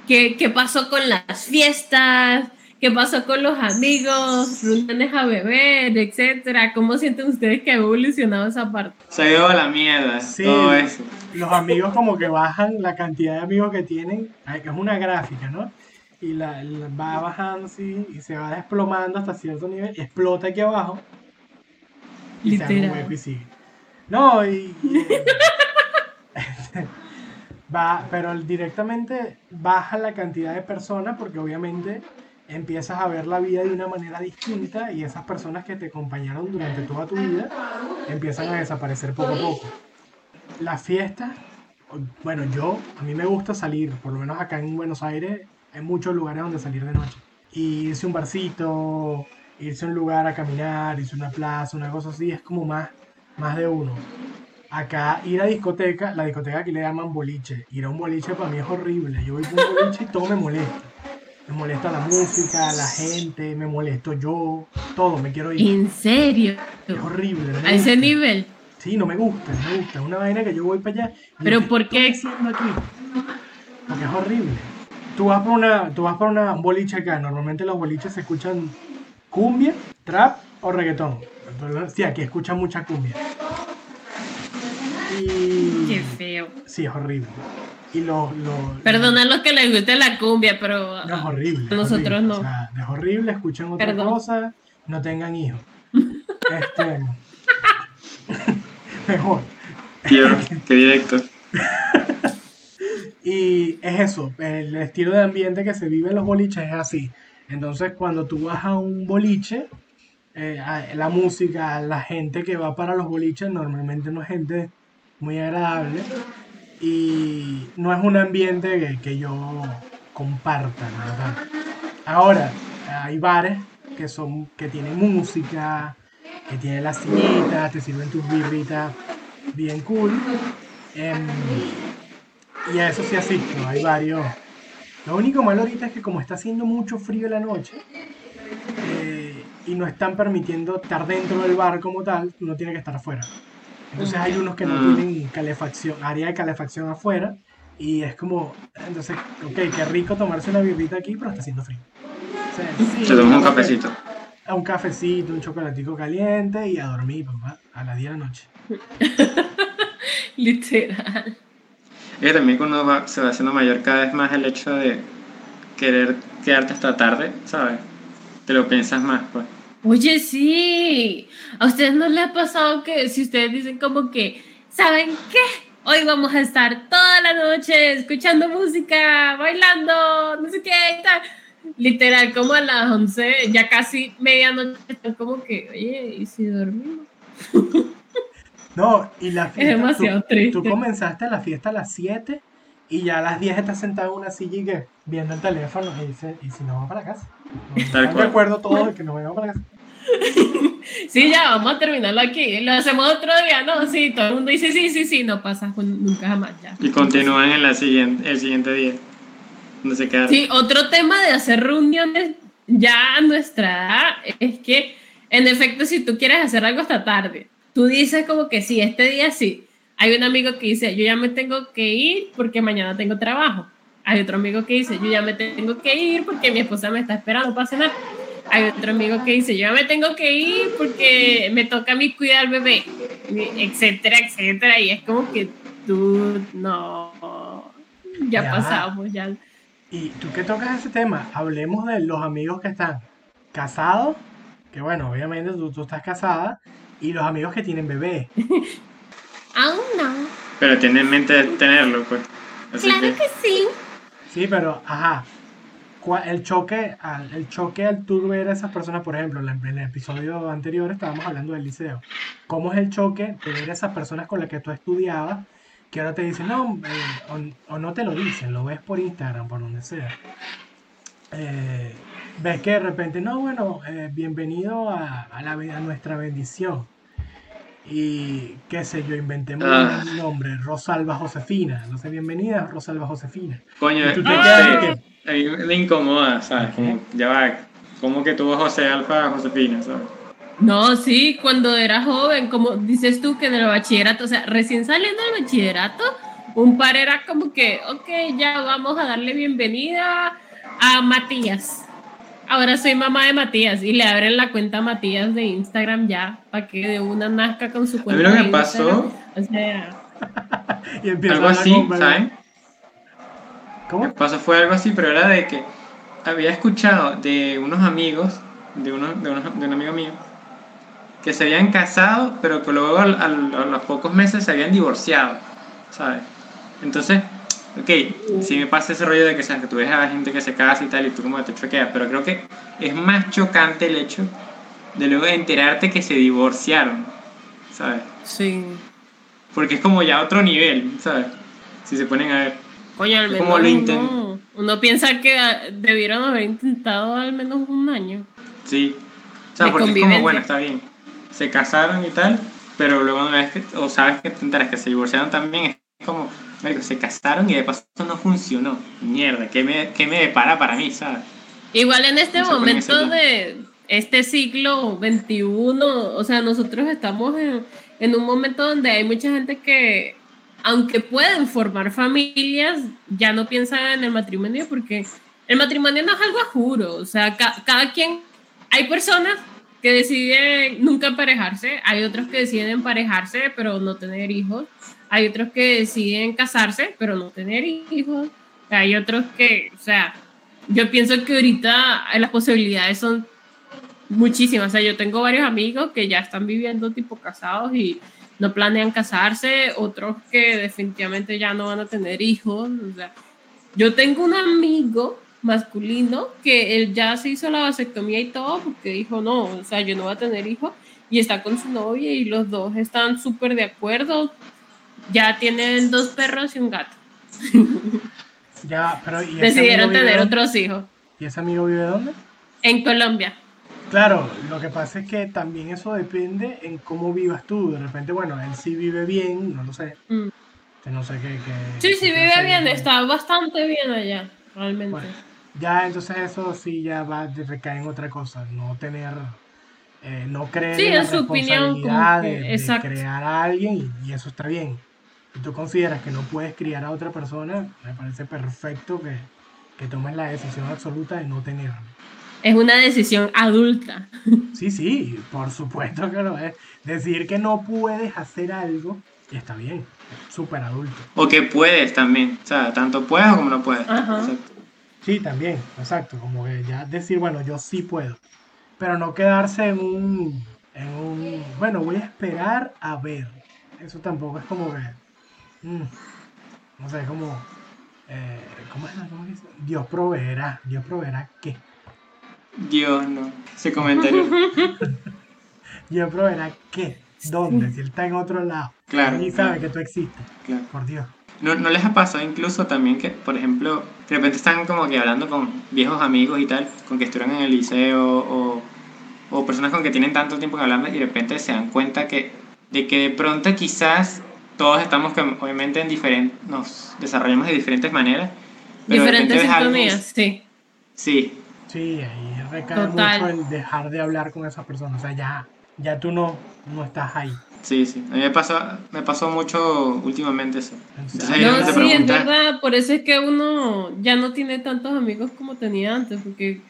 ¿Qué, qué pasó con las fiestas? ¿Qué pasó con los amigos? Reuniones a beber, etcétera. ¿Cómo sienten ustedes que ha evolucionado esa parte? Se ha ido a la mierda. Sí. Todo eso. Los amigos como que bajan la cantidad de amigos que tienen, es una gráfica, ¿no? Y la, la- va bajando así y se va desplomando hasta cierto nivel, explota aquí abajo y se abre un Literal. hueco y sigue. No, y... y, eh, va, pero directamente baja la cantidad de personas porque obviamente empiezas a ver la vida de una manera distinta y esas personas que te acompañaron durante toda tu vida empiezan a desaparecer poco a poco. Las fiestas, bueno, yo, a mí me gusta salir, por lo menos acá en Buenos Aires, hay muchos lugares donde salir de noche. Y irse a un barcito, irse a un lugar a caminar, irse a una plaza, una cosa así, es como más, más de uno. Acá ir a discoteca, la discoteca aquí le llaman boliche. Ir a un boliche para mí es horrible. Yo voy a un boliche y todo me molesta. Me molesta la música, la gente, me molesto yo, todo, me quiero ir. ¿En serio? Es horrible. A ese nivel. Sí, no me gusta, no me gusta. Es una vaina que yo voy para allá. Pero ¿por qué? aquí? Porque es horrible. Tú vas por una, tú vas por una un boliche acá. Normalmente los boliches se escuchan cumbia, trap o reggaetón. Entonces, Sí, aquí escuchan mucha cumbia. Y Qué feo. sí, es horrible. Y los, los Perdona a los que les guste la cumbia, pero No, es horrible. es Nosotros horrible. no. O sea, es horrible, escuchen otra Perdón. cosa, no tengan hijos. Este, mejor. Qué directo. Y es eso, el estilo de ambiente que se vive en los boliches es así. Entonces, cuando tú vas a un boliche, eh, la música, la gente que va para los boliches normalmente no es gente muy agradable y no es un ambiente que, que yo comparta, la verdad. Ahora, hay bares que son que tienen música, que tienen las sillitas, te sirven tus birritas bien cool. Em, y a eso sí asisto, hay varios. Lo único malo ahorita es que como está haciendo mucho frío en la noche eh, y no están permitiendo estar dentro del bar como tal, uno tiene que estar afuera. Entonces hay unos que no Mm. tienen calefacción, área de calefacción afuera y es como, entonces, ok, qué rico tomarse una birrita aquí, pero está haciendo frío. O sea, sí, Se toma un cafecito. Un cafecito, un chocolatico caliente y a dormir, papá, a las 10 de la noche. literal. Que también cuando va- se va haciendo mayor cada vez más el hecho de querer quedarte hasta tarde, ¿sabes? Te lo piensas más, pues. Oye, sí. ¿A ustedes no les ha pasado que si ustedes dicen como que, ¿saben qué? Hoy vamos a estar toda la noche escuchando música, bailando, no sé qué y tal. Literal, como a las 11, ya casi medianoche, como que, oye, ¿y si dormimos? No, y la fiesta. demasiado tú, triste. Tú comenzaste la fiesta a las 7 y ya a las 10 estás sentado en una silla y que viendo el teléfono y dice, ¿y si no vamos para casa? Están de acuerdo todos de que nos vayamos para casa. Sí, ya, vamos a terminarlo aquí. Lo hacemos otro día, ¿no? Sí, todo el mundo dice sí, sí, sí, no pasa nunca jamás ya. Y continúan en la siguiente, el siguiente día. Donde se quedaron. Sí, otro tema de hacer reuniones ya a nuestra edad es que, en efecto, si tú quieres hacer algo hasta tarde, tú dices como que sí, este día sí. Hay un amigo que dice, yo ya me tengo que ir porque mañana tengo trabajo. Hay otro amigo que dice, yo ya me tengo que ir porque mi esposa me está esperando para cenar. hay otro amigo que dice, yo me tengo que ir porque me toca a mí cuidar al bebé, etcétera, etcétera. Y es como que tú, no, ya, Ya. pasamos, ya. Y tú que tocas ese tema, hablemos de los amigos que están casados, que bueno, obviamente tú, tú estás casada, y los amigos que tienen bebé. Aún no, Pero tiene en mente tenerlo, pues. Así claro que, que sí. Sí, pero, ajá. El choque, al, el choque al tú ver a esas personas, por ejemplo, en el episodio anterior estábamos hablando del liceo. ¿Cómo es el choque de ver a esas personas con las que tú estudiabas que ahora te dicen, no, eh, o, o no te lo dicen, lo ves por Instagram, por donde sea? Eh, ves que de repente, no, bueno, eh, bienvenido a, a la, a nuestra bendición. Y qué sé yo, inventemos Ah. un nombre, Rosalba Josefina. No sé, bienvenida, Rosalba Josefina. coño, ¿Y tú no te quedas sé, que- a mí me incomoda, ¿sabes? Como, ya va, como que tuvo José Alfa Josefina, ¿sabes? No, sí, cuando era joven, como dices tú que en el bachillerato, o sea, recién saliendo del bachillerato, un par era como que, ok, ya vamos a darle bienvenida a Matías. Ahora soy mamá de Matías y le abren la cuenta a Matías de Instagram ya, para que de una nazca con su A mí cuenta. lo de que pasó, Instagram. O sea, Y algo así, ¿saben? ¿Cómo? Me pasó fue algo así, pero era de que había escuchado de unos amigos, de, uno, de, unos- de un amigo mío, que se habían casado, pero que luego al- al- a los pocos meses se habían divorciado, ¿sabes? Entonces, ok, sí me pasa ese rollo de que, ¿sabes? que tú ves a gente que se casa y tal, y tú como te choqueas, pero creo que es más chocante el hecho de luego enterarte que se divorciaron, ¿sabes? sí. Porque es como ya otro nivel, ¿sabes? Si se ponen a ver. Coño, al Es menos como lo uno, uno piensa que debieron haber intentado al menos un año. Sí. O sea, De porque es como, bueno, está bien. Se casaron y tal, pero luego una vez que, o sabes que te enteras que se divorciaron también, es como, marico, se casaron y de paso no funcionó. Mierda, ¿qué me, qué me depara para mí, sabes? Igual en este No momento de este siglo XXI, o sea, nosotros estamos en, en un momento donde hay mucha gente que, aunque pueden formar familias, ya no piensan en el matrimonio porque el matrimonio no es algo a juro, o sea, ca- cada quien, hay personas que deciden nunca emparejarse, hay otros que deciden emparejarse pero no tener hijos, hay otros que deciden casarse pero no tener hijos, hay otros que, o sea, yo pienso que ahorita las posibilidades son muchísimas. O sea, yo tengo varios amigos que ya están viviendo tipo casados y no planean casarse, otros que definitivamente ya no van a tener hijos. O sea, yo tengo un amigo masculino que él ya se hizo la vasectomía y todo porque dijo, no, o sea, yo no voy a tener hijos y está con su novia y los dos están súper de acuerdo. Ya tienen dos perros y un gato. Ya, pero ¿y Decidieron tener otros hijos ¿Y ese amigo vive dónde? en Colombia. Claro, lo que pasa es que también eso depende en cómo vivas tú. De repente, bueno, él sí vive bien, no lo sé. Mm. No sé qué. qué- Sí, sí, qué vive bien, está bastante bien allá, realmente. Bueno, ya entonces eso sí ya va de- recae en otra cosa, no tener, eh, no creer Sí, en la su opinión, que- de, crear a alguien y, y eso está bien. Si tú consideras que no puedes criar a otra persona, me parece perfecto que, que tomes la decisión absoluta de no tenerlo. Es una decisión adulta. Sí, sí, por supuesto que lo es. Decir que no puedes hacer algo está bien, súper adulto. O que puedes también, o sea, tanto puedes como no puedes. Ajá. Exacto. Sí, también, exacto, como que ya decir, bueno, yo sí puedo, pero no quedarse en un, en un, bueno, voy a esperar a ver. Eso tampoco es como que, mm, no sé, como, eh, ¿cómo es? ¿Cómo dice? Dios proveerá, Dios proveerá qué. Dios, no. Ese comentario. Dios proveerá qué, dónde, si él está en otro lado, Claro, ni claro. sabe que tú existes, claro. por Dios. ¿No, ¿No les ha pasado incluso también que, por ejemplo, de repente están como que hablando con viejos amigos y tal, con que estuvieron en el liceo o, o personas con que tienen tanto tiempo que hablando y de repente se dan cuenta que, de que de pronto quizás todos estamos que obviamente en diferentes, nos desarrollamos de diferentes maneras. pero Diferentes sintonías, sí. Sí, Sí, ahí recae Total. mucho el dejar de hablar con esa persona, o sea, ya, ya tú no, no estás ahí. sí, sí. A mí me pasó, me pasó mucho últimamente eso. Entonces No, sí, es pregunta, verdad, por eso es que uno ya no tiene tantos amigos como tenía antes, porque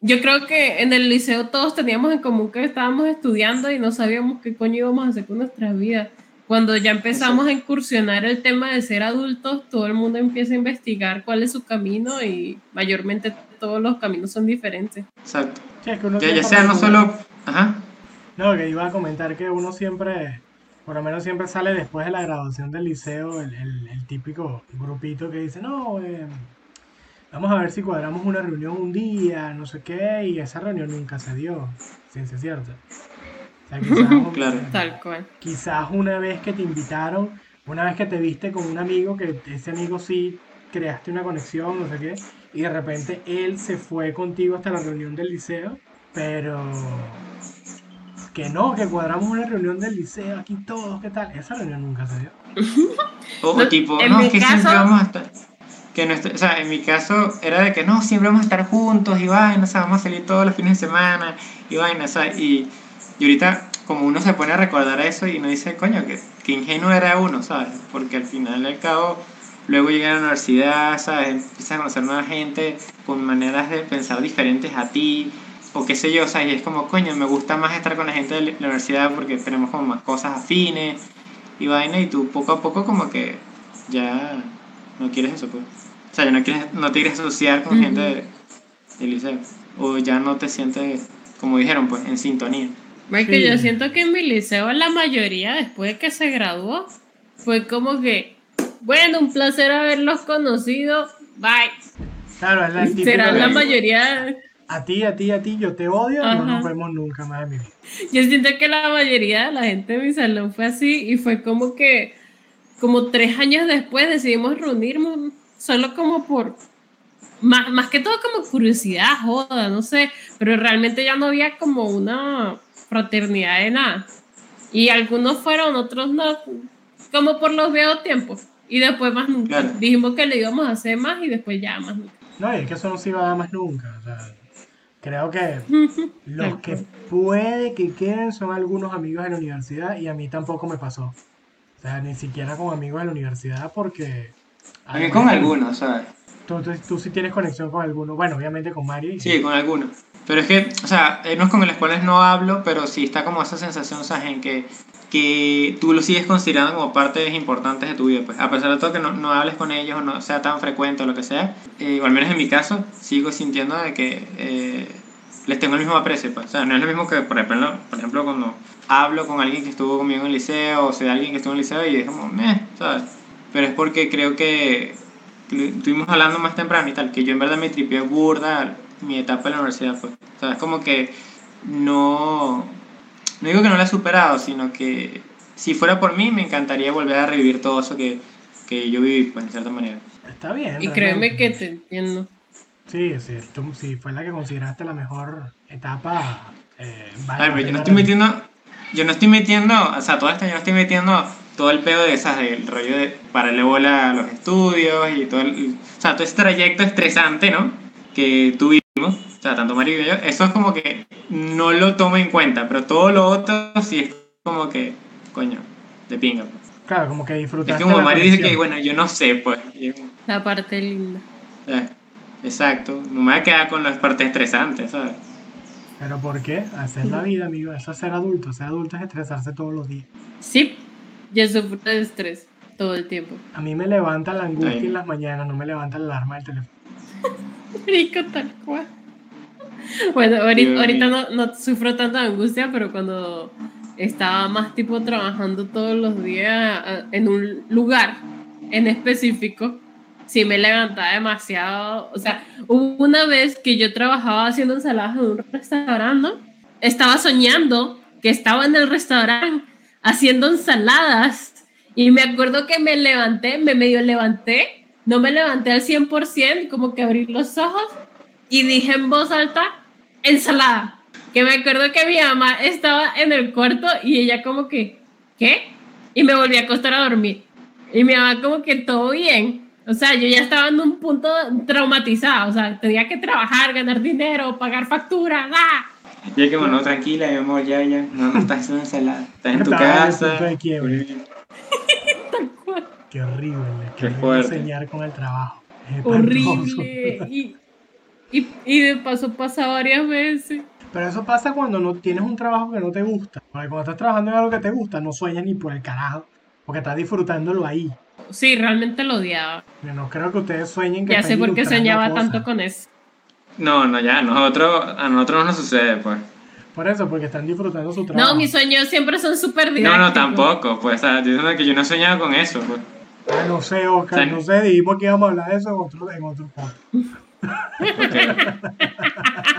yo creo que en el liceo todos teníamos en común que estábamos estudiando y no sabíamos qué coño íbamos a hacer con nuestras vidas. Cuando ya empezamos a incursionar el tema de ser adultos, todo el mundo empieza a investigar cuál es su camino y mayormente todos los caminos son diferentes. Exacto. Sí, es que uno Ya, ya sea no solo... Ajá. No, que iba a comentar que uno siempre, por lo menos siempre sale después de la graduación del liceo, el, el- el típico grupito que dice, no, eh, vamos a ver si cuadramos una reunión un día, no sé qué, y esa reunión nunca se dio, ciencia cierta. Sea, quizás, Claro. Tal cual. quizás una vez que te invitaron, una vez que te viste con un amigo, que ese amigo sí creaste una conexión, no sé qué, y de repente él se fue contigo hasta la reunión del liceo, pero que no, que cuadramos una reunión del liceo aquí todos, ¿qué tal? Esa reunión nunca se dio. O, o No, tipo, en no, mi es que siempre vamos a estar. Que nuestro- o sea, en mi caso era de que no, siempre vamos a estar juntos y vaina, o sea, vamos a salir todos los fines de semana y vaina, o sea, y, y ahorita como uno se pone a recordar eso y uno dice, coño, que, que ingenuo era uno, ¿sabes? Porque al final al cabo, luego llega a la universidad, ¿sabes? Empiezas a conocer nueva gente con maneras de pensar diferentes a ti, o qué sé yo, sea, y es como, coño, me gusta más estar con la gente de la universidad porque tenemos como más cosas afines y vaina, y tú poco a poco como que ya no quieres eso, pues. O sea, ya no, quieres, no te quieres asociar con gente de- del liceo. O ya no te sientes, como dijeron, pues, en sintonía. Sí. yo siento que en mi liceo la mayoría, después de que se graduó, fue como que, bueno, un placer haberlos conocido, bye. Claro, es la Será la mayoría, a ti, a ti, a ti, yo te odio, no Ajá. nos vemos nunca más en mi vida. yo siento que la mayoría de la gente de mi salón fue así y fue como que, como tres años después decidimos reunirnos, solo como por, más, más que todo como curiosidad, joda, no sé, pero realmente ya no había como una fraternidad de nada. Y algunos fueron, otros no, como por los viejos tiempos. Y después más nunca. Claro. Dijimos que le íbamos a hacer más y después ya más nunca. No, y es que eso no se iba a dar más nunca. O sea, creo que los que puede que queden son algunos amigos de la universidad y a mí tampoco me pasó. O sea, ni siquiera con amigos de la universidad porque... También con algunos, ¿sabes? Tú, tú, tú sí tienes conexión con alguno. Bueno, obviamente con Mario. y- Sí, con algunos. Pero es que, o sea, hay unos con los cuales no hablo, pero sí está como esa sensación, ¿sabes? En que, que tú los sigues considerando como partes importantes de tu vida, pues. A pesar de todo que no, no hables con ellos o no sea tan frecuente o lo que sea, eh, o al menos en mi caso, sigo sintiendo de que eh, les tengo el mismo aprecio, pues. O sea, no es lo mismo que, por ejemplo, por ejemplo, cuando hablo con alguien que estuvo conmigo en el liceo, o sea, alguien que estuvo en el liceo y es como, meh, ¿sabes? Pero es porque creo que lo estuvimos hablando más temprano y tal, que yo en verdad me tripié burda mi etapa en la universidad, pues. O sea, es como que no, no digo que no la he superado, sino que si fuera por mí me encantaría volver a revivir todo eso que, que yo viví, pues, de cierta manera. Está bien. Y créeme que te entiendo. Sí, sí, tú, sí, fue la que consideraste la mejor etapa. Eh, vale pero yo no estoy metiendo, yo no estoy metiendo, o sea, todo esto yo no estoy metiendo todo el pedo de esas, del rollo de pararle bola a los estudios y todo el, o sea, todo ese trayecto estresante, ¿no? Que tuvimos, o sea, tanto Mario y yo, eso es como que no lo tomo en cuenta, pero todo lo otro sí es como que, coño, de pinga. pues. Claro, como que Es disfrutaste. como la Mario dice que, bueno, yo no sé, pues. es La parte linda. eh, exacto, no me voy a quedar con las partes estresantes, ¿sabes? Pero ¿por qué? Hacer la vida, amigo. Eso es ser adulto. Ser adulto es estresarse todos los días. Sí, yo sufro de estrés todo el tiempo. A mí me levanta la angustia en las mañanas, no me levanta la alarma del teléfono. Rico tal cual. Bueno, ahorita, ahorita no, no sufro tanta angustia, pero cuando estaba más tipo trabajando todos los días en un lugar en específico, sí me levantaba demasiado. O sea, hubo una vez que yo trabajaba haciendo ensaladas en un restaurante, ¿no? estaba soñando que estaba en el restaurante haciendo ensaladas y me acuerdo que me levanté, me medio levanté, no me levanté al 100%, como que abrí los ojos y dije en voz alta, ensalada. Que me acuerdo que mi mamá estaba en el cuarto y ella como que, ¿qué? Y me volví a acostar a dormir. Y mi mamá como que todo bien. O sea, yo ya estaba en un punto traumatizada. O sea, tenía que trabajar, ganar dinero, pagar facturas. ¡ah! Y es que, bueno, tranquila, mi amor, ya, ya. No, no estás haciendo ensalada. Estás en tu en casa. Qué horrible. Qué Qué horrible fuerte. soñar con el trabajo. Horrible. Y, Y, y de paso pasa varias veces. Pero eso pasa cuando no tienes un trabajo que no te gusta. Porque cuando estás trabajando en algo que te gusta, no sueñas ni por el carajo. Porque estás disfrutándolo ahí. Sí, realmente lo odiaba. Yo no creo que ustedes sueñen que Ya sé por qué soñaba cosas. tanto con eso. No, no, ya, nosotros, a nosotros no nos sucede, pues. Por eso, porque están disfrutando su trabajo. No, mis sueños siempre son súper No, no, tampoco, pues, o sea, yo diciendo que yo no he soñado con eso, pues. Ah, no sé, Oscar, Sí. no sé, dijimos que íbamos a hablar de eso en otro, en otro podcast. Ok.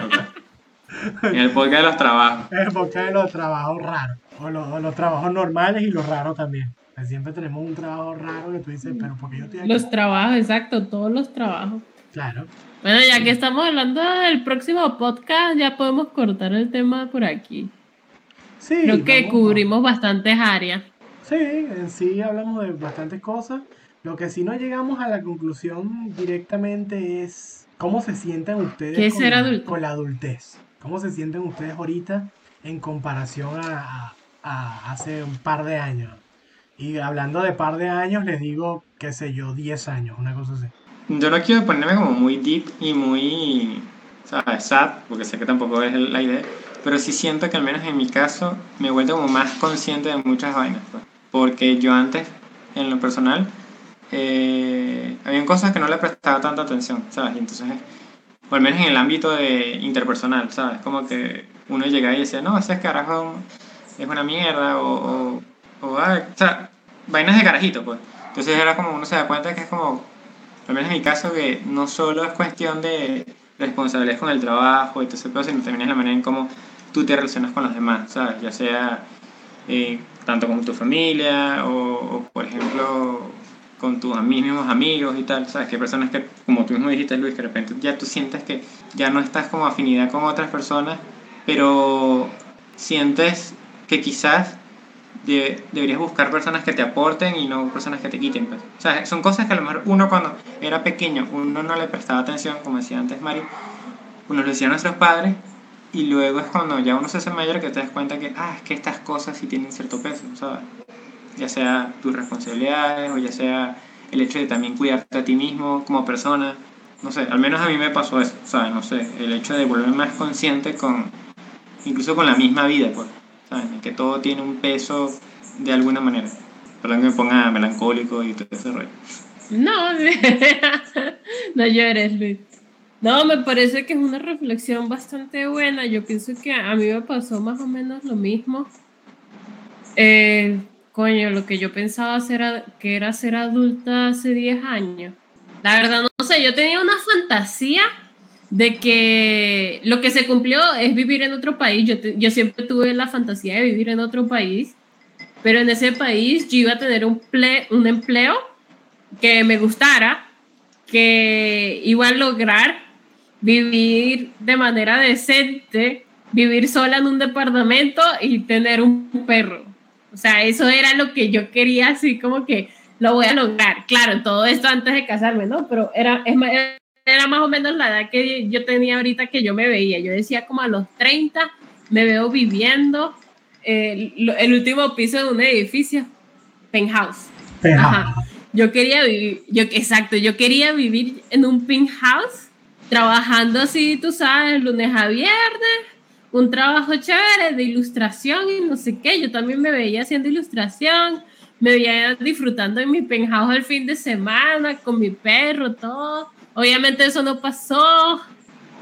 Ok. En el podcast de los trabajos. Es porque hay los trabajos raros. O los, o los trabajos normales y los raros también. Que Siempre tenemos un trabajo raro que tú dices, pero porque yo estoy aquí. Los trabajos, exacto, todos los trabajos. Claro. Bueno, ya que estamos hablando del próximo podcast, ya podemos cortar el tema por aquí. Sí. Creo que vamos- cubrimos bastantes áreas. Sí, en sí hablamos de bastantes cosas. Lo que sí no llegamos a la conclusión directamente es cómo se sienten ustedes ¿Qué es con, ser la, adulto? con la adultez. ¿Cómo se sienten ustedes ahorita en comparación a, a- a hace un par de años? Y hablando de par de años, les digo, qué sé yo, 10 años, una cosa así. Yo no quiero ponerme como muy deep y muy, ¿sabes? Sad, porque sé que tampoco es la idea, pero sí siento que al menos en mi caso me he vuelto como más consciente de muchas vainas, pues. Porque yo antes, en lo personal, eh, habían cosas que no le prestaba tanta atención, ¿sabes? Y entonces, o al menos en el ámbito de interpersonal, ¿sabes? Como que uno llegaba y decía, no, ese carajo es una mierda, o, o, o, o sea, vainas de carajito, pues. Entonces era como, uno se da cuenta que es como, al menos en mi caso, que no solo es cuestión de responsabilidad con el trabajo y todo ese pedo, sino también es la manera en cómo tú te relacionas con los demás, ¿sabes? Ya sea eh, tanto con tu familia o, o, por ejemplo, con tus mismos amigos y tal, ¿sabes? Que hay personas que, como tú mismo dijiste, Luis, que de repente ya tú sientes que ya no estás como afinidad con otras personas, pero sientes que quizás de- deberías buscar personas que te aporten y no personas que te quiten. Pues. O sea, son cosas que a lo mejor uno cuando era pequeño, uno no le prestaba atención, como decía antes Mari, uno lo decía a nuestros padres y luego es cuando ya uno se hace mayor que te das cuenta que, ah, es que estas cosas sí tienen cierto peso, ¿sabes? Ya sea tus responsabilidades o ya sea el hecho de también cuidarte a ti mismo como persona. No sé, al menos a mí me pasó eso, ¿sabes? No sé, el hecho de volverme más consciente con, incluso con la misma vida, pues, ¿sabes? Que todo tiene un peso de alguna manera. Perdón que me ponga melancólico y todo ese rollo. No, no llores, Luis. No, me parece que es una reflexión bastante buena. Yo pienso que a mí me pasó más o menos lo mismo. Eh, coño, lo que yo pensaba ser que era ser adulta hace 10 años. La verdad, no sé, yo tenía una fantasía de que lo que se cumplió es vivir en otro país. Yo siempre tuve la fantasía de vivir en otro país, pero en ese país yo iba a tener un, ple- un empleo que me gustara, que iba a lograr vivir de manera decente, vivir sola en un departamento y tener un perro. O sea, eso era lo que yo quería, así como que lo voy a lograr. Claro, todo esto antes de casarme, ¿no? Pero era, es ma- era más o menos la edad que yo tenía ahorita que yo me veía. Yo decía como a los 30 me veo viviendo eh, lo- el último piso de un edificio, penthouse. Ajá. Yo quería vivir, yo, exacto, yo quería vivir en un penthouse, trabajando así, tú sabes, lunes a viernes, un trabajo chévere de ilustración y no sé qué. Yo también me veía haciendo ilustración, me veía disfrutando en mi penthouse el fin de semana con mi perro, todo. Obviamente eso no pasó.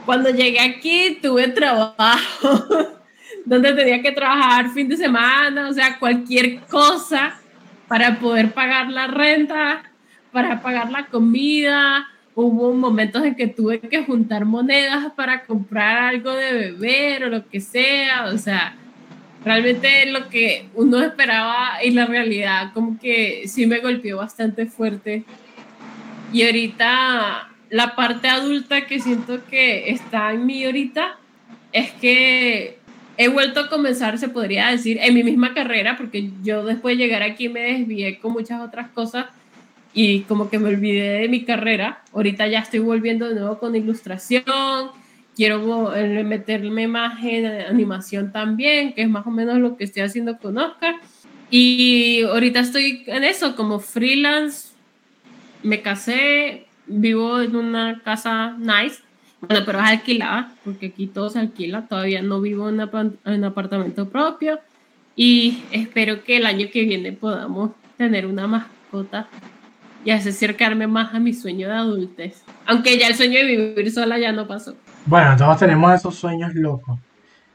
Cuando llegué aquí tuve trabajo donde tenía que trabajar fin de semana, o sea, cualquier cosa para poder pagar la renta, para pagar la comida. Hubo momentos en que tuve que juntar monedas para comprar algo de beber o lo que sea. O sea, realmente lo que uno esperaba y la realidad como que sí me golpeó bastante fuerte. Y ahorita la parte adulta que siento que está en mí ahorita es que he vuelto a comenzar, se podría decir, en mi misma carrera, porque yo después de llegar aquí me desvié con muchas otras cosas y como que me olvidé de mi carrera. Ahorita ya estoy volviendo de nuevo con ilustración, quiero eh, meterme más en animación también, que es más o menos lo que estoy haciendo con Oscar. Y ahorita estoy en eso, como freelance, me casé, vivo en una casa nice Bueno, pero es alquilada, porque aquí todo se alquila. Todavía no vivo en un apartamento propio. Y espero que el año que viene podamos tener una mascota y así acercarme más a mi sueño de adultez. Aunque ya el sueño de vivir sola ya no pasó. Bueno, todos tenemos esos sueños locos.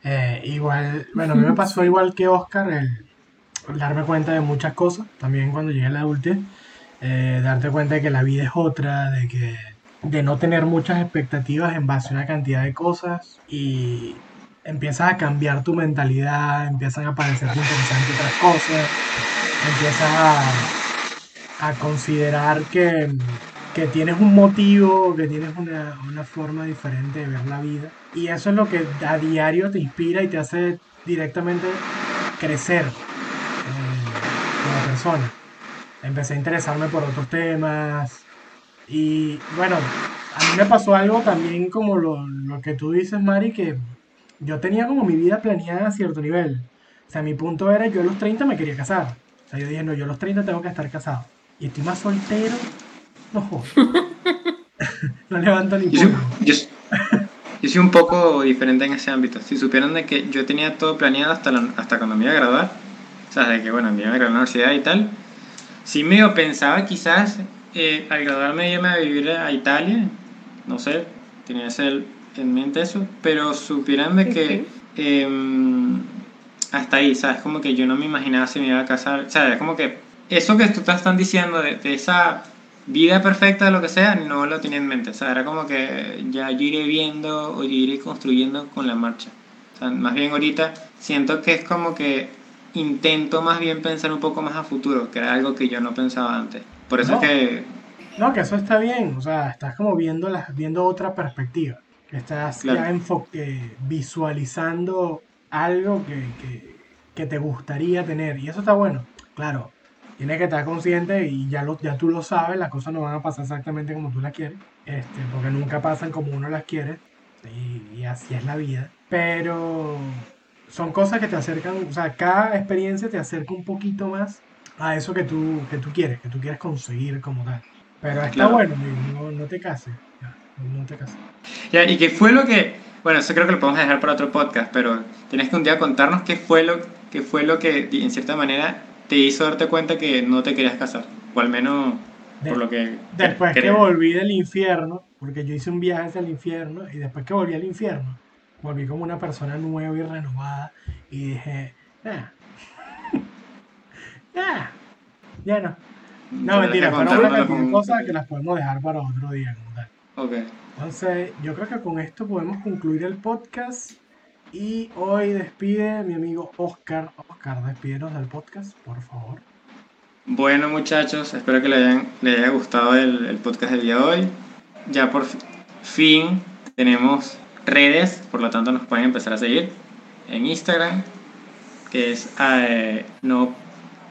Eh, igual, bueno, a mí me pasó igual que Oscar el, darme cuenta de muchas cosas, también cuando llegué a la adultez, eh, darte cuenta de que la vida es otra, de que de no tener muchas expectativas en base a una cantidad de cosas y empiezas a cambiar tu mentalidad, empiezan a parecerte interesantes otras cosas, empiezas a, a considerar que, que, tienes un motivo, que tienes una, una, forma diferente de ver la vida. Y eso es lo que a diario te inspira y te hace directamente crecer eh, como persona. Empecé a interesarme por otros temas. Y bueno, a mí me pasó algo también como lo, lo que tú dices, Mari, que yo tenía como mi vida planeada a cierto nivel. O sea, mi punto era, yo a los 30 me quería casar. O sea, yo dije, no, yo a los 30 tengo que estar casado. Y estoy más soltero. No no levanto ni yo, yo, yo, soy un poco diferente en ese ámbito. Si supieran de que yo tenía todo planeado hasta, hasta cuando me iba a graduar, o sea, de que, bueno, me iba a graduar en la universidad y tal, sí me pensaba quizás eh, al graduarme irme a vivir a Italia, no sé, tenía ese en mente eso, pero supieran de que em, hasta ahí, ¿sabes? Como que yo no me imaginaba si me iba a casar, ¿sabes? Como que eso que tú te están diciendo de, esa vida perfecta, lo que sea, no lo tenía en mente, o sea, era como que ya yo iré viendo o yo iré construyendo con la marcha. O sea, más bien ahorita siento que es como que intento más bien pensar un poco más a futuro, que era algo que yo no pensaba antes. Por eso es que... No, que eso está bien, o sea, estás como viendo, las, viendo otra perspectiva. Estás ya enfoque, visualizando algo que, que, te gustaría tener. Y eso está bueno. Claro, tienes que estar consciente y ya, lo, ya tú lo sabes, las cosas no van a pasar exactamente como tú las quieres. Este, porque nunca pasan como uno las quiere. Y, y así es la vida. Pero son cosas que te acercan, o sea, cada experiencia te acerca un poquito más a eso que tú, que tú quieres, que tú quieres conseguir como tal. Pero está bueno, no, no te cases no te casas. Ya, ¿y qué fue lo que, bueno, eso creo que lo podemos dejar para otro podcast, pero tienes que un día contarnos qué fue lo, qué fue lo que, en cierta manera, te hizo darte cuenta que no te querías casar, o al menos por lo que... Después que volví del infierno, porque yo hice un viaje hacia el infierno, y después que volví al infierno, volví como una persona nueva y renovada, y dije, ah, ya, ya no. No, mentira, pero una cosas que las podemos dejar para otro día. Ok. Entonces, yo creo que con esto podemos concluir el podcast. Y hoy despide mi amigo Oscar. Oscar, despídenos del podcast, por favor. Bueno, muchachos, espero que les, haya gustado el, podcast del día de hoy. Ya por fin tenemos redes, por lo tanto nos pueden empezar a seguir en Instagram, que es eh, no,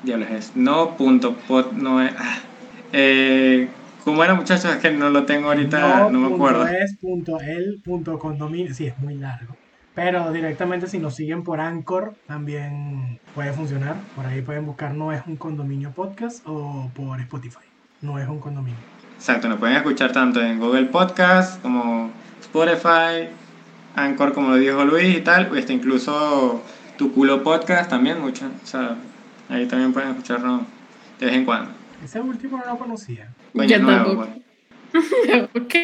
diablos es no punto no, ah, eh, ¿Cómo era, muchachos? Es que no lo tengo ahorita, no, me acuerdo. Es punto el punto condominio. Sí, es muy largo. Pero directamente si nos siguen por Anchor también puede funcionar. Por ahí pueden buscar No es un condominio podcast o por Spotify. No es un condominio. Exacto, nos pueden escuchar tanto en Google Podcast como Spotify, Anchor como lo dijo Luis y tal. Este, incluso tu culo podcast también mucho. O sea, ahí también pueden escucharnos de vez en cuando. Ese último no lo conocía. Yo tampoco. ok.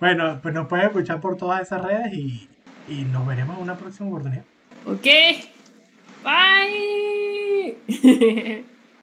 Bueno, pues nos pueden escuchar por todas esas redes y, y nos veremos en una próxima oportunidad. Ok. Bye.